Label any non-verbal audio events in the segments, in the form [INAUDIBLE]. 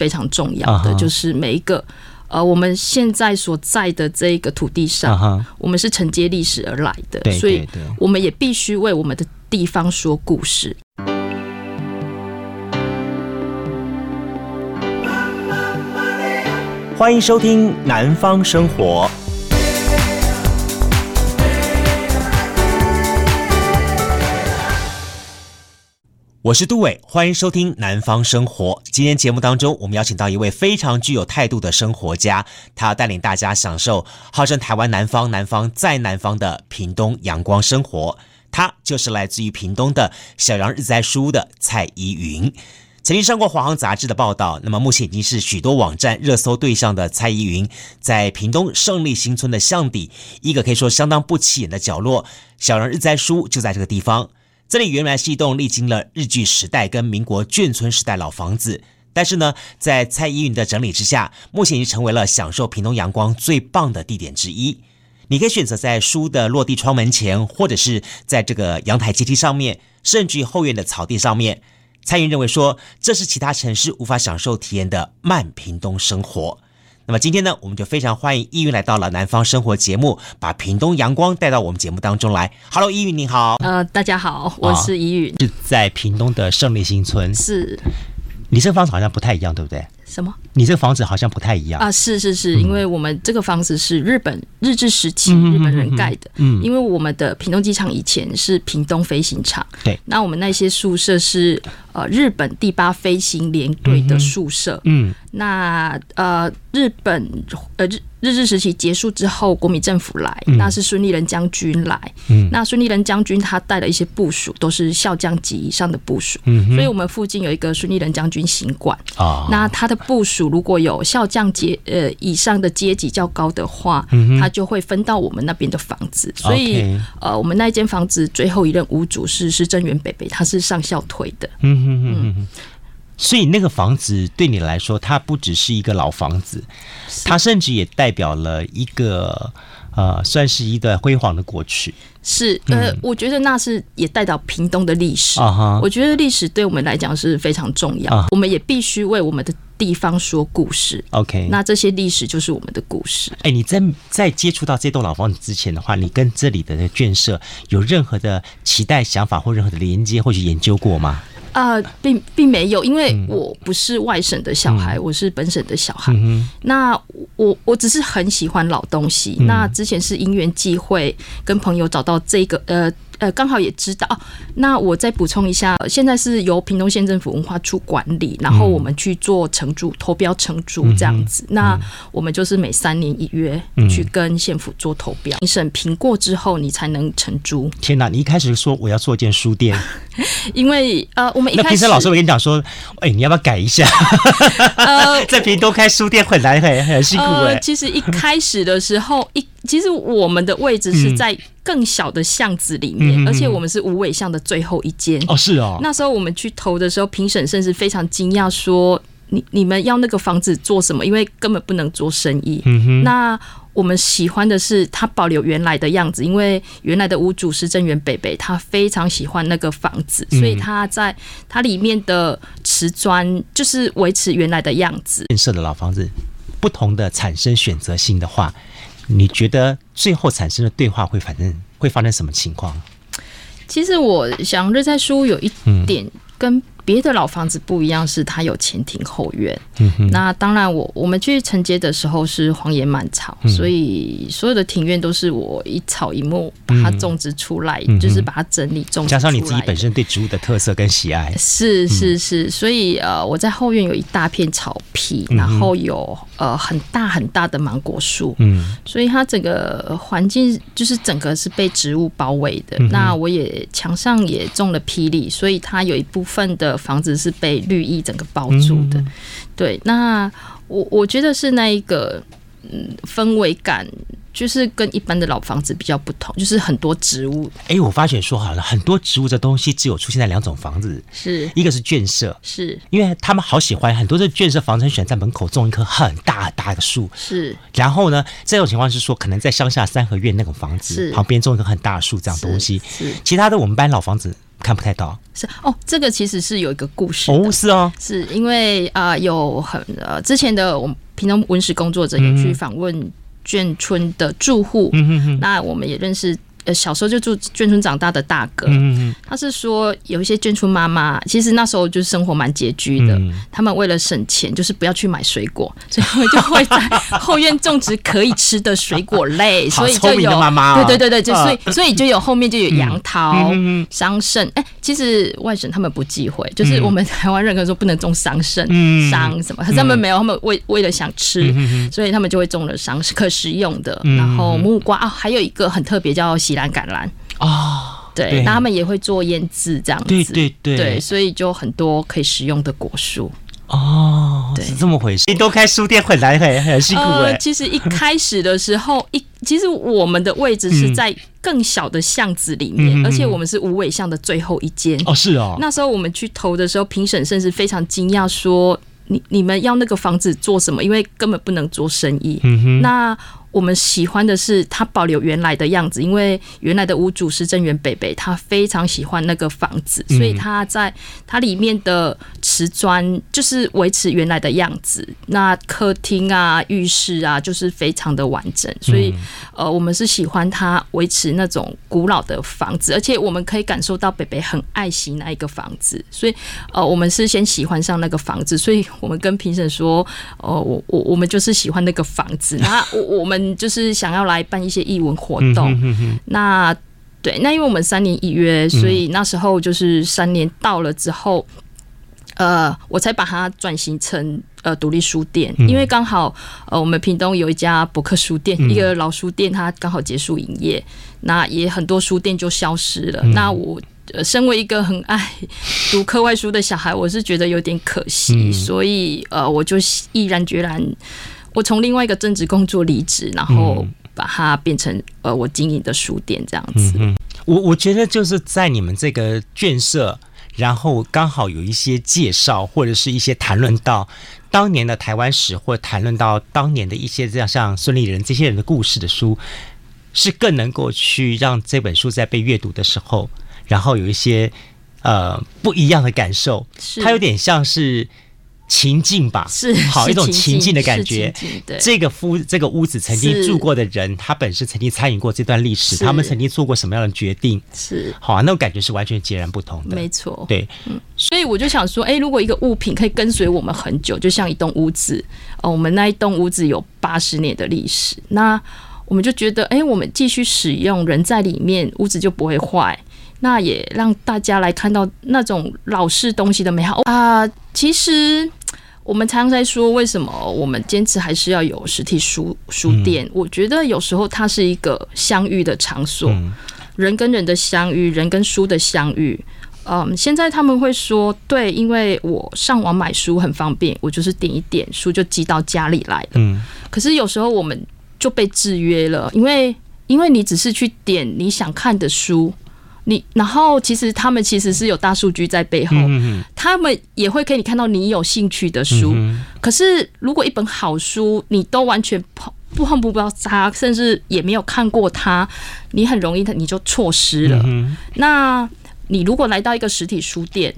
非常重要的，uh -huh. 就是每一个呃，我们现在所在的这个土地上，uh -huh. 我们是承接历史而来的，对对对，所以我们也必须为我们的地方说故事。欢迎收听《南方生活》。我是杜伟，欢迎收听《南方生活》。今天节目当中，我们邀请到一位非常具有态度的生活家，他要带领大家享受号称台湾南方、南方再南方的屏东阳光生活。他就是来自于屏东的小杨日栽书屋的蔡依云，曾经上过华航杂志的报道。那么目前已经是许多网站热搜对象的蔡依云，在屏东胜利新村的巷底，一个可以说相当不起眼的角落，小杨日栽书就在这个地方。这里原来是一栋历经了日据时代跟民国眷村时代老房子，但是呢，在蔡依云的整理之下，目前已经成为了享受屏东阳光最棒的地点之一。你可以选择在书的落地窗门前，或者是在这个阳台阶梯上面，甚至于后院的草地上面。蔡依芸认为说，这是其他城市无法享受体验的慢屏东生活。那么今天呢，我们就非常欢迎依云来到了《南方生活》节目，把屏东阳光带到我们节目当中来。Hello，依云你好。呃，大家好，我是依云，是在屏东的胜利新村。是，你这个房子好像不太一样，对不对？什么？你这个房子好像不太一样啊！是是是，因为我们这个房子是日本日治时期日本人盖的。嗯，因为我们的屏东机场以前是屏东飞行场。对，那我们那些宿舍是呃日本第八飞行联队的宿舍。嗯，那呃日本呃日。日治时期结束之后，国民政府来，嗯、那是孙立人将军来。嗯、那孙立人将军他带了一些部署，都是校将级以上的部署。嗯，所以我们附近有一个孙立人将军行馆。啊，那他的部属如果有校将阶呃以上的阶级较高的话，嗯，他就会分到我们那边的房子。所以、呃，我们那一间房子最后一任屋主是施政元北北，他是上校退的。嗯哼哼哼。所以那个房子对你来说，它不只是一个老房子，它甚至也代表了一个呃，算是一段辉煌的过去。是呃、嗯，我觉得那是也代表屏东的历史。Uh-huh. 我觉得历史对我们来讲是非常重要，Uh-huh. 我们也必须为我们的地方说故事。OK，那这些历史就是我们的故事。哎，你在在接触到这栋老房子之前的话，你跟这里的建设有任何的期待、想法或任何的连接，或者研究过吗？啊、呃，并并没有，因为我不是外省的小孩，嗯、我是本省的小孩。嗯、那我我只是很喜欢老东西。嗯、那之前是因缘际会，跟朋友找到这个呃。呃，刚好也知道。那我再补充一下，现在是由屏东县政府文化处管理，然后我们去做承租、投标承租这样子。那我们就是每三年一约去跟县府做投标，评审评过之后，你才能承租。天哪！你一开始说我要做一间书店，[LAUGHS] 因为呃，我们一开始老师我跟你讲说，哎、欸，你要不要改一下？[LAUGHS] 呃，[LAUGHS] 在屏东开书店很难，很很辛苦哎、呃。其实一开始的时候一。其实我们的位置是在更小的巷子里面，嗯、而且我们是无尾巷的最后一间。哦，是哦。那时候我们去投的时候，评审甚至非常惊讶，说：“你你们要那个房子做什么？因为根本不能做生意。嗯”那我们喜欢的是它保留原来的样子，因为原来的屋主是郑源北北，他非常喜欢那个房子，所以他在它里面的瓷砖就是维持原来的样子。建设的老房子，不同的产生选择性的话。你觉得最后产生的对话会反正会发生什么情况？其实我想日栽书屋有一点跟别的老房子不一样，是它有前庭后院。嗯、那当然我，我我们去承接的时候是荒野满草，嗯，所以所有的庭院都是我一草一木把它种植出来，嗯，就是把它整理种植出来。加上你自己本身对植物的特色跟喜爱，是是是，所以呃，我在后院有一大片草皮，然后有呃很大很大的芒果树，嗯，所以它整个环境就是整个是被植物包围的。嗯、那我也墙上也种了霹雳，所以它有一部分的。房子是被绿意整个包住的，嗯、对。那我我觉得是那一个嗯氛围感，就是跟一般的老房子比较不同，就是很多植物。哎、欸，我发现说好了，很多植物的东西只有出现在两种房子，是一个是圈舍，是因为他们好喜欢很多的圈舍房子，很喜欢在门口种一棵很大很大的树，是。然后呢，这种情况是说，可能在乡下三合院那种房子旁边种一棵很大的树，这样东西。是，是其他的我们班老房子。看不太到。是哦，这个其实是有一个故事哦，是哦，是因为啊、呃，有很呃之前的我们平常文史工作者有去访问眷村的住户，嗯哼哼，那我们也认识。呃，小时候就住眷村长大的大哥，他是说有一些眷村妈妈，其实那时候就是生活蛮拮据的。他们为了省钱，就是不要去买水果，所以他们就会在 [LAUGHS] 后院种植可以吃的水果类，所以就有对对对对，就所以所以就有后面就有杨桃、桑葚。哎，其实外省他们不忌讳，就是我们台湾人可能说不能种桑葚、桑什么，可是他们没有，他们为为了想吃，所以他们就会种了桑可食用的，然后木瓜啊，还有一个很特别叫。喜兰橄榄哦，对，那他们也会做腌制这样子，对对对，对，所以就很多可以食用的果树哦，对，是这么回事。你都开书店很难很很辛苦哎。其实一开始的时候，一其实我们的位置是在更小的巷子里面，而且我们是无尾巷的最后一间哦，是哦。那时候我们去投的时候，评审甚至非常惊讶，说你你们要那个房子做什么？因为根本不能做生意。嗯哼，那。我们喜欢的是它保留原来的样子，因为原来的屋主是郑源北北，他非常喜欢那个房子，所以他在它里面的瓷砖就是维持原来的样子。那客厅啊、浴室啊，就是非常的完整。所以，呃，我们是喜欢它维持那种古老的房子，而且我们可以感受到北北很爱惜那一个房子。所以，呃，我们是先喜欢上那个房子，所以我们跟评审说，呃，我我我们就是喜欢那个房子。那我我们。就是想要来办一些艺文活动，嗯、哼哼哼，那对，那因为我们三年一约，所以那时候就是三年到了之后，呃，我才把它转型成呃独立书店，因为刚好呃我们屏东有一家博客书店，一个老书店，它刚好结束营业，那也很多书店就消失了。那我呃身为一个很爱读课外书的小孩，我是觉得有点可惜，所以呃我就毅然决然。我从另外一个正职工作离职，然后把它变成呃我经营的书店这样子。嗯、我我觉得就是在你们这个卷舍，然后刚好有一些介绍或者是一些谈论到当年的台湾史，或谈论到当年的一些这样像孙立人这些人的故事的书，是更能够去让这本书在被阅读的时候，然后有一些呃不一样的感受。是它有点像是。情境吧，是好一种情境的感觉。对，这个夫这个屋子曾经住过的人，他本身曾经参与过这段历史，他们曾经做过什么样的决定？是好啊，那种感觉是完全截然不同的。没错，对，嗯，所以我就想说，哎，如果一个物品可以跟随我们很久，就像一栋屋子，哦，我们那一栋屋子有八十年的历史，那我们就觉得，哎，我们继续使用，人在里面，屋子就不会坏。那也让大家来看到那种老式东西的美好啊，呃！其实我们常常在说，为什么我们坚持还是要有实体书书店？嗯、我觉得有时候它是一个相遇的场所，嗯、人跟人的相遇，人跟书的相遇。嗯，现在他们会说，对，因为我上网买书很方便，我就是点一点，书就寄到家里来了。嗯，可是有时候我们就被制约了，因为因为你只是去点你想看的书。你然后其实他们其实是有大数据在背后，他们也会给你看到你有兴趣的书。可是如果一本好书你都完全碰不碰不到它，甚至也没有看过它，你很容易的你就错失了。那你如果来到一个实体书店，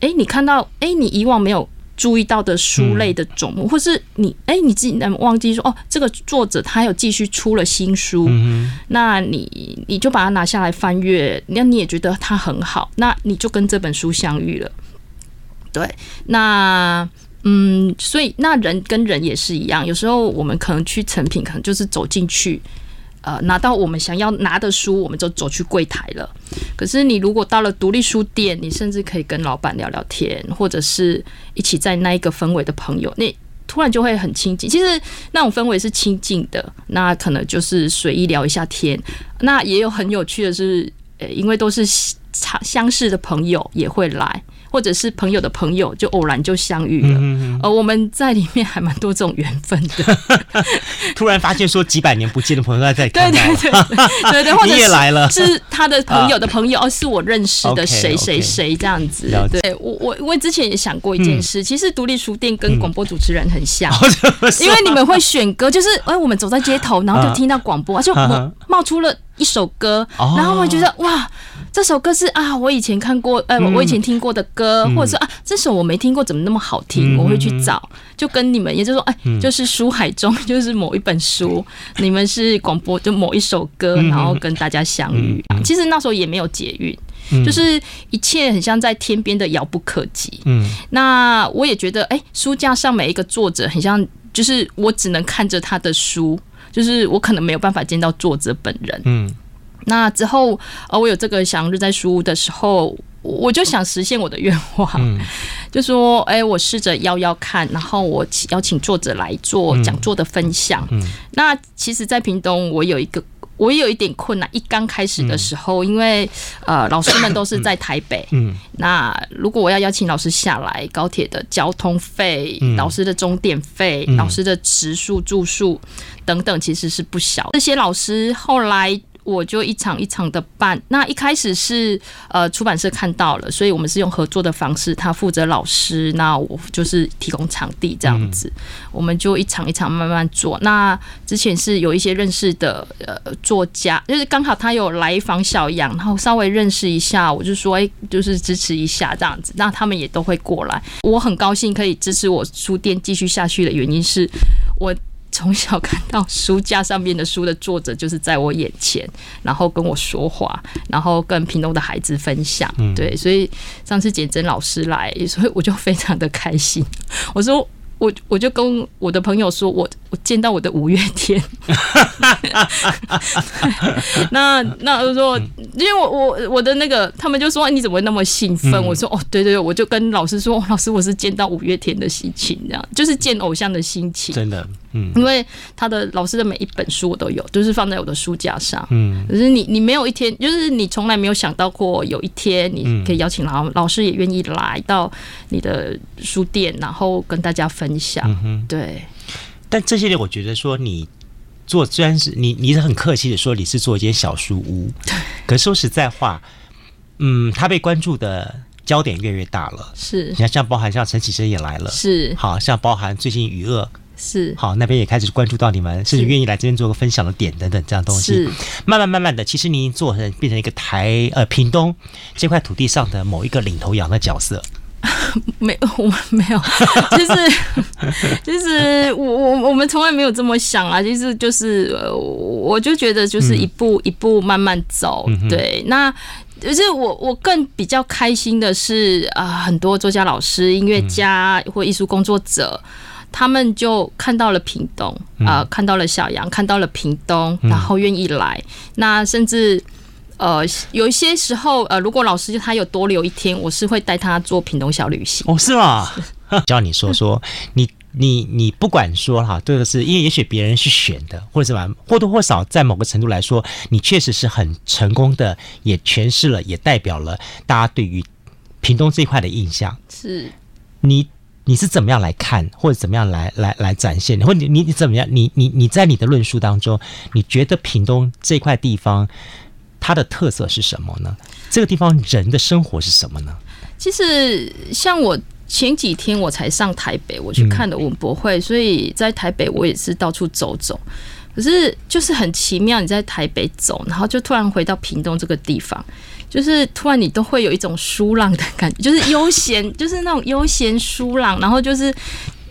诶，你看到诶，你以往没有。注意到的书类的种目，或是你哎、欸，你自己能忘记说哦，这个作者他有继续出了新书，那你你就把它拿下来翻阅，那你也觉得它很好，那你就跟这本书相遇了。对，那嗯，所以那人跟人也是一样，有时候我们可能去成品，可能就是走进去。呃，拿到我们想要拿的书，我们就走去柜台了。可是你如果到了独立书店，你甚至可以跟老板聊聊天，或者是一起在那一个氛围的朋友，那突然就会很亲近。其实那种氛围是亲近的，那可能就是随意聊一下天。那也有很有趣的是，呃，因为都是相相识的朋友也会来。或者是朋友的朋友，就偶然就相遇了。呃我们在里面还蛮多这种缘分的。[LAUGHS] 突然发现说几百年不见的朋友在这里，对对对对 [LAUGHS] 对，或者你也来了，是他的朋友的朋友，哦，是我认识的谁谁谁这样子。对，我我我之前也想过一件事，其实独立书店跟广播主持人很像，因为你们会选歌，就是哎，我们走在街头，然后就听到广播，就冒出了一首歌，然后我觉得哇。这首歌是啊，我以前看过，呃，我以前听过的歌，嗯、或者说啊，这首我没听过，怎么那么好听？嗯、我会去找，就跟你们，也就是说，哎，就是书海中，就是某一本书，嗯、你们是广播，就某一首歌，然后跟大家相遇。嗯、其实那时候也没有捷运。就是一切很像在天边的遥不可及。嗯，那我也觉得，哎、欸，书架上每一个作者很像，就是我只能看着他的书，就是我可能没有办法见到作者本人。嗯，那之后，呃，我有这个想日在书屋的时候，我就想实现我的愿望，嗯、就说，哎、欸，我试着邀邀看，然后我邀请作者来做讲座的分享。嗯，那其实，在屏东，我有一个。我也有一点困难，一刚开始的时候，因为呃，老师们都是在台北，嗯，那如果我要邀请老师下来，高铁的交通费、老师的钟点费、老师的食宿住宿等等，其实是不小。这些老师后来。我就一场一场的办。那一开始是呃出版社看到了，所以我们是用合作的方式，他负责老师，那我就是提供场地这样子。我们就一场一场慢慢做。那之前是有一些认识的呃作家，就是刚好他有来访小杨，然后稍微认识一下，我就说哎，就是支持一下这样子。那他们也都会过来。我很高兴可以支持我书店继续下去的原因是我。从小看到书架上面的书的作者就是在我眼前，然后跟我说话，然后跟屏东的孩子分享。对，所以上次简真老师来，所以我就非常的开心。我说。我我就跟我的朋友说，我我见到我的五月天，[LAUGHS] 那那我说，因为我我我的那个，他们就说你怎么会那么兴奋？嗯、我说哦，对对对，我就跟老师说，老师我是见到五月天的心情，这样就是见偶像的心情，真的，嗯，因为他的老师的每一本书我都有，都、就是放在我的书架上，嗯，可是你你没有一天，就是你从来没有想到过有一天你可以邀请老老师也愿意来到你的书店，然后跟大家分。享，嗯，对。但这些年，我觉得说你做，虽然是你，你是很客气的说你是做一间小书屋，可是说实在话，嗯，他被关注的焦点越来越大了。是，你看，像包含像陈綺贞也来了，是。好像包含最近余恶，是。好，那边也开始关注到你们，甚至愿意来这边做个分享的点等等这样东西。是。慢慢慢慢的，其实你做成变成一个台呃屏东这块土地上的某一个领头羊的角色。[LAUGHS] 没，我们没有，就是 [LAUGHS] 就是我我我们从来没有这么想啊，其实就是我就觉得就是一步一步慢慢走，嗯、对。那就是我我更比较开心的是啊、呃，很多作家老师、音乐家或艺术工作者，嗯、他们就看到了屏东啊、呃，看到了小杨，看到了屏东，然后愿意来，那甚至。呃，有一些时候，呃，如果老师他有多留一天，我是会带他做屏东小旅行。哦，是吗？[LAUGHS] 叫你说说，你你你不管说哈，这个是，因为也许别人是选的，或者什么，或多或少在某个程度来说，你确实是很成功的，也诠释了，也代表了大家对于屏东这一块的印象。是，你你是怎么样来看，或者怎么样来来来展现，或者你你怎么样，你你你在你的论述当中，你觉得屏东这块地方？它的特色是什么呢？这个地方人的生活是什么呢？其实像我前几天我才上台北，我去看的文博会，嗯、所以在台北我也是到处走走。可是就是很奇妙，你在台北走，然后就突然回到屏东这个地方，就是突然你都会有一种舒朗的感觉，就是悠闲，[LAUGHS] 就是那种悠闲舒朗，然后就是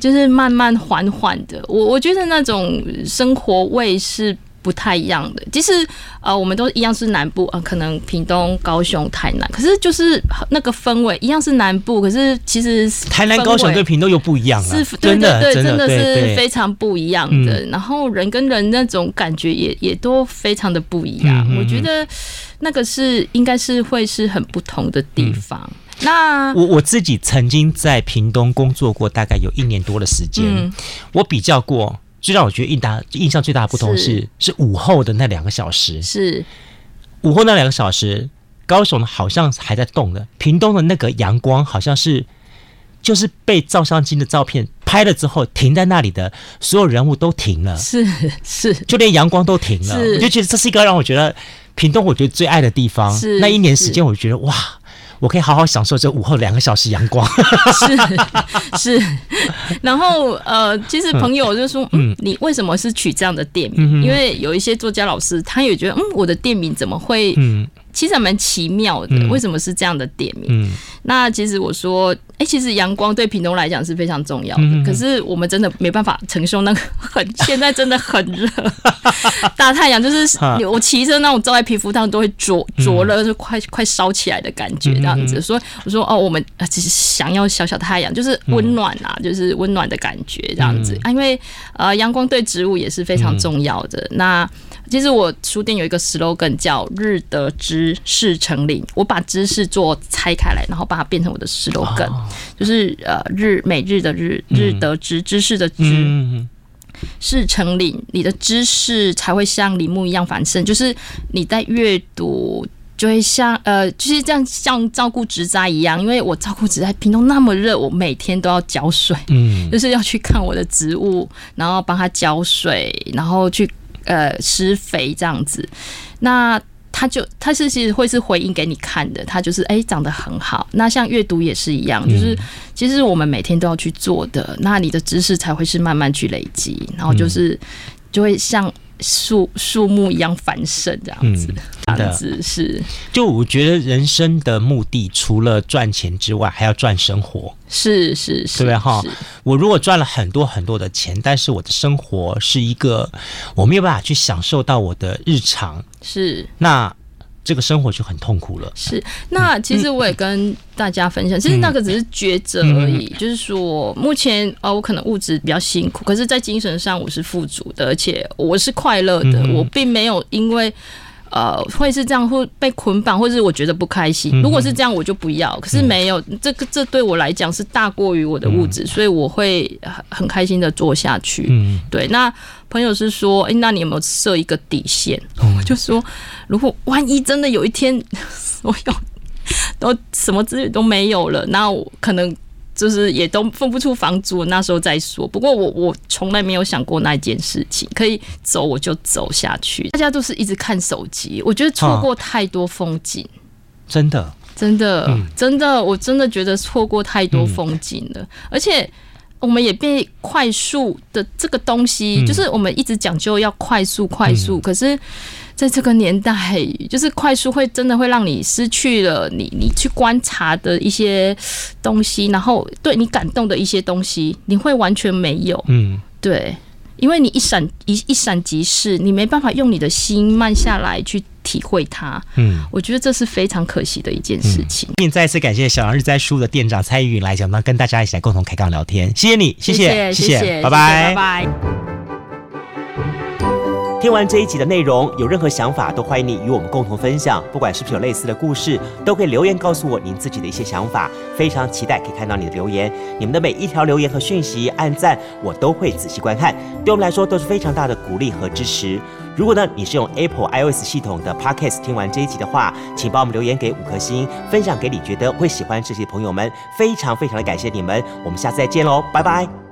就是慢慢缓缓的。我我觉得那种生活味是。不太一样的，其实呃，我们都一样是南部啊、呃，可能屏东、高雄、台南，可是就是那个氛围一样是南部，可是其实台南、高雄对屏东又不一样了，是，对对对，真的是非常不一样的。然后人跟人那种感觉也也都非常的不一样。我觉得那个是应该是会是很不同的地方。那我我自己曾经在屏东工作过，大概有一年多的时间，我比较过。最让我觉得印大印象最大的不同是是，是午后的那两个小时，是。午后那两个小时，高雄好像还在动的，屏东的那个阳光好像是就是被照相机的照片拍了之后停在那里的所有人物都停了，是是，就连阳光都停了，我就觉得这是一个让我觉得屏东我觉得最爱的地方。是那一年时间，我觉得哇。我可以好好享受这午后两个小时阳光，是 [LAUGHS] 是，然后呃，其实朋友就说，嗯，你为什么是取这样的店名？因为有一些作家老师，他也觉得，嗯，我的店名怎么会，嗯，其实还蛮奇妙的，为什么是这样的点名？嗯，那其实我说，哎、欸，其实阳光对屏东来讲是非常重要的，嗯、可是我们真的没办法承受那个很，现在真的很热，[LAUGHS] 大太阳就是我骑车那种照在皮肤上都会灼灼热，就快快烧起来的感觉这样子。所以我说哦，我们只是想要小小太阳，就是温暖啊，就是温暖的感觉这样子。啊，因为呃，阳光对植物也是非常重要的。那其实我书店有一个 slogan 叫“日得知事成林”，我把知识做拆开来，然后把它变成我的 slogan，就是呃日每日的日日得知知识的知，事成林，你的知识才会像林木一样繁盛，就是你在阅读就会像呃就是这样像照顾植栽一样，因为我照顾植栽，屏东那么热，我每天都要浇水，嗯，就是要去看我的植物，然后帮它浇水，然后去。呃，施肥这样子，那它就它是其实会是回应给你看的，它就是哎、欸、长得很好。那像阅读也是一样，就是其实我们每天都要去做的，那你的知识才会是慢慢去累积，然后就是就会像。树树木一样繁盛，这样子，嗯、这样子是。就我觉得人生的目的，除了赚钱之外，还要赚生活。是是是，对哈。我如果赚了很多很多的钱，但是我的生活是一个我没有办法去享受到我的日常，是那。这个生活就很痛苦了。是，那其实我也跟大家分享，嗯、其实那个只是抉择而已。嗯、就是说，目前哦，我可能物质比较辛苦，可是在精神上我是富足的，而且我是快乐的。嗯、我并没有因为。呃，会是这样，会被捆绑，或者是我觉得不开心。如果是这样，我就不要。可是没有，这个这对我来讲是大过于我的物质，所以我会很开心的做下去。嗯，对。那朋友是说，哎，那你有没有设一个底线？我就说，如果万一真的有一天，[LAUGHS] 所有都什么资源都没有了，那我可能。就是也都付不出房租，那时候再说。不过我我从来没有想过那件事情，可以走我就走下去。大家都是一直看手机，我觉得错过太多风景，啊、真的，真的，嗯、真的，我真的觉得错过太多风景了。嗯、而且我们也被快速的这个东西，嗯、就是我们一直讲究要快速，快速，嗯、可是。在这个年代，就是快速会真的会让你失去了你你去观察的一些东西，然后对你感动的一些东西，你会完全没有。嗯，对，因为你一闪一一闪即逝，你没办法用你的心慢下来去体会它。嗯，我觉得这是非常可惜的一件事情。并、嗯、再次感谢小杨日栽书的店长蔡玉云来讲，那跟大家一起来共同开杠聊天。谢谢你，谢谢，谢谢，谢谢拜拜，拜拜。听完这一集的内容，有任何想法都欢迎你与我们共同分享。不管是不是有类似的故事，都可以留言告诉我您自己的一些想法。非常期待可以看到你的留言，你们的每一条留言和讯息、按赞，我都会仔细观看，对我们来说都是非常大的鼓励和支持。如果呢你是用 Apple iOS 系统的 Podcast 听完这一集的话，请帮我们留言给五颗星，分享给你觉得会喜欢这些朋友们。非常非常的感谢你们，我们下次再见喽，拜拜。